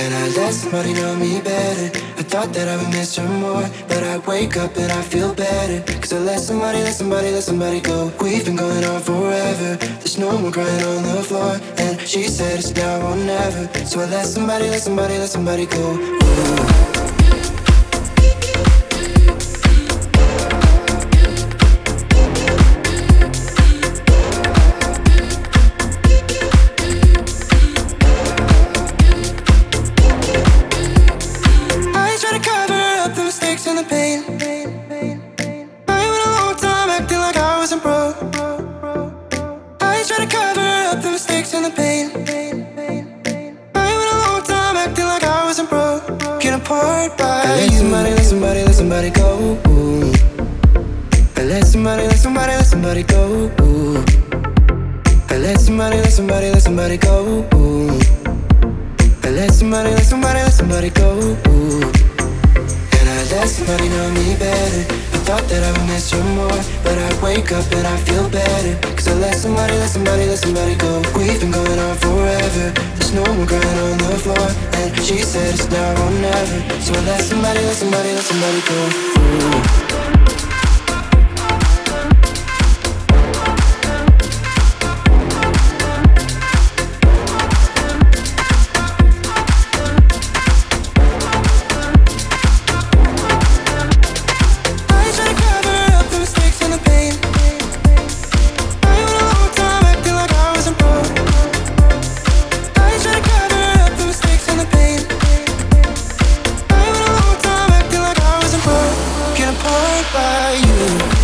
And I let somebody know me better. I thought that I would miss her more. But I wake up and I feel better. Cause I let somebody, let somebody, let somebody go. We've been going on forever. There's no more crying on the floor. And she said it's now or never. So I let somebody, let somebody, let somebody go. Ooh. apart by I let you. somebody, let somebody, let somebody go. I let somebody, let somebody, let somebody go. I let somebody, let somebody, let somebody go. I let somebody, let somebody, let somebody go. And I let somebody know me better. I thought that I would miss you more, but I wake up and I feel better. Cause I let somebody, let somebody, let somebody go. We've been going on forever. There's no more crying on the floor. And she said it's now or never. So I let somebody, let somebody, let somebody go. Ooh. by you.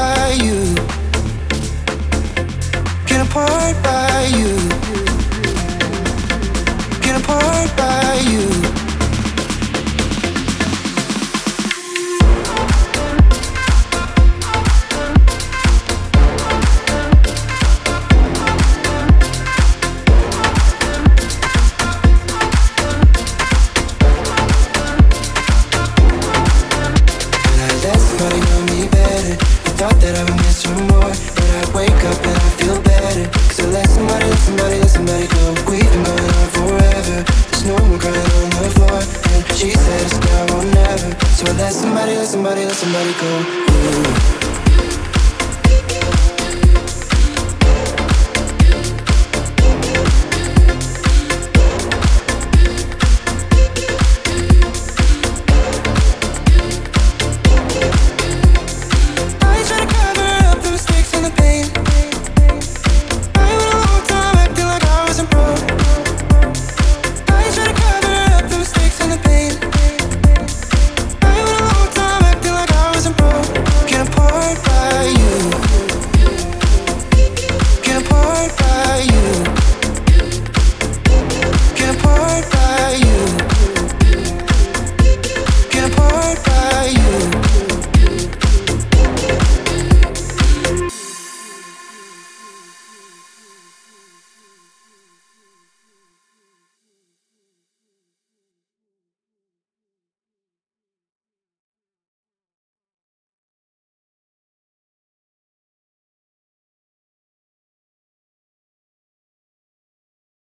by you. Get apart by you. Get apart by you. somebody, let somebody go. Ooh.